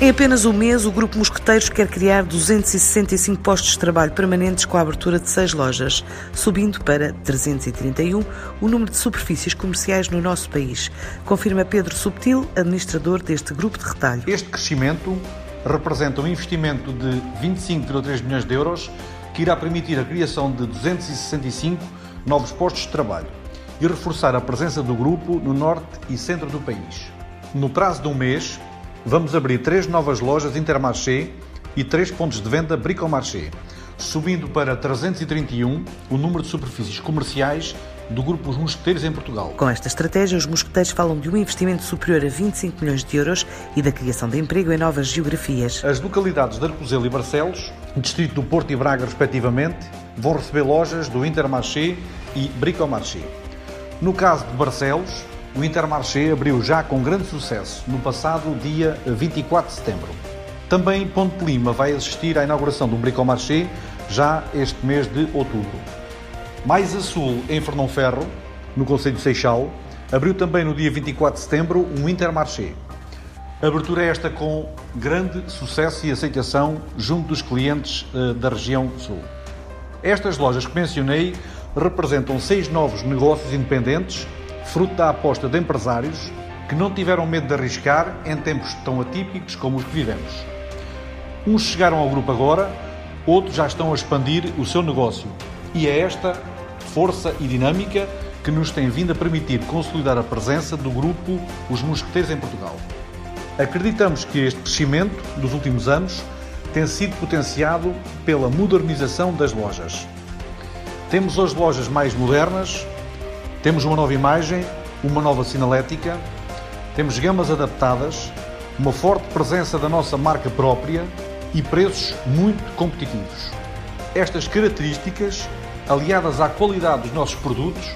Em apenas um mês, o Grupo Mosqueteiros quer criar 265 postos de trabalho permanentes com a abertura de seis lojas, subindo para 331 o número de superfícies comerciais no nosso país, confirma Pedro Subtil, administrador deste grupo de retalho. Este crescimento representa um investimento de 25,3 milhões de euros que irá permitir a criação de 265 novos postos de trabalho e reforçar a presença do grupo no norte e centro do país. No prazo de um mês, vamos abrir três novas lojas Intermarché e três pontos de venda Bricomarché, subindo para 331 o número de superfícies comerciais do Grupo Os Mosqueteiros em Portugal. Com esta estratégia, os mosqueteiros falam de um investimento superior a 25 milhões de euros e da criação de emprego em novas geografias. As localidades de Arcozelo e Barcelos, Distrito do Porto e Braga, respectivamente, vão receber lojas do Intermarché e Bricomarché. No caso de Barcelos, o Intermarché abriu já com grande sucesso no passado dia 24 de setembro. Também Ponte Lima vai assistir à inauguração do Bricomarché já este mês de outubro. Mais a sul, em Fernão Ferro, no Conselho de Seixal, abriu também no dia 24 de setembro um Intermarché. Abertura esta com grande sucesso e aceitação junto dos clientes uh, da região sul. Estas lojas que mencionei representam seis novos negócios independentes fruto da aposta de empresários que não tiveram medo de arriscar em tempos tão atípicos como os que vivemos. Uns chegaram ao grupo agora, outros já estão a expandir o seu negócio. E é esta força e dinâmica que nos tem vindo a permitir consolidar a presença do grupo Os Mosqueteiros em Portugal. Acreditamos que este crescimento dos últimos anos tem sido potenciado pela modernização das lojas. Temos hoje lojas mais modernas, temos uma nova imagem, uma nova sinalética, temos gamas adaptadas, uma forte presença da nossa marca própria e preços muito competitivos. Estas características, aliadas à qualidade dos nossos produtos,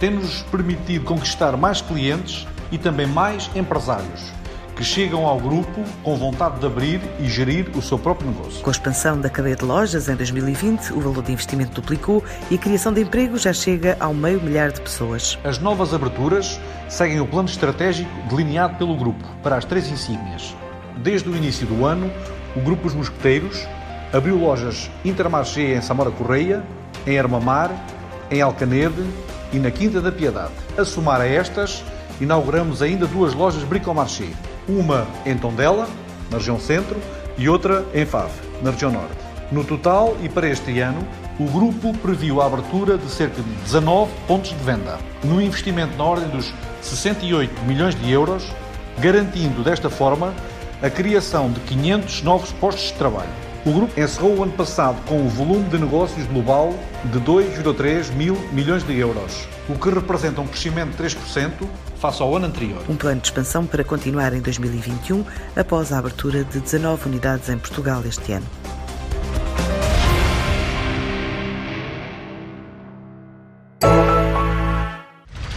têm-nos permitido conquistar mais clientes e também mais empresários que chegam ao grupo com vontade de abrir e gerir o seu próprio negócio. Com a expansão da cadeia de lojas em 2020, o valor de investimento duplicou e a criação de emprego já chega ao meio milhar de pessoas. As novas aberturas seguem o plano estratégico delineado pelo grupo para as três insígnias. Desde o início do ano, o Grupo Os Mosqueteiros abriu lojas Intermarché em Samora Correia, em Armamar, em Alcanede e na Quinta da Piedade. A somar a estas, inauguramos ainda duas lojas Bricomarché, uma em Tondela, na região centro, e outra em Fave, na região norte. No total, e para este ano, o grupo previu a abertura de cerca de 19 pontos de venda, num investimento na ordem dos 68 milhões de euros, garantindo desta forma a criação de 500 novos postos de trabalho. O grupo encerrou o ano passado com um volume de negócios global de 2,3 mil milhões de euros, o que representa um crescimento de 3% face ao ano anterior. Um plano de expansão para continuar em 2021, após a abertura de 19 unidades em Portugal este ano.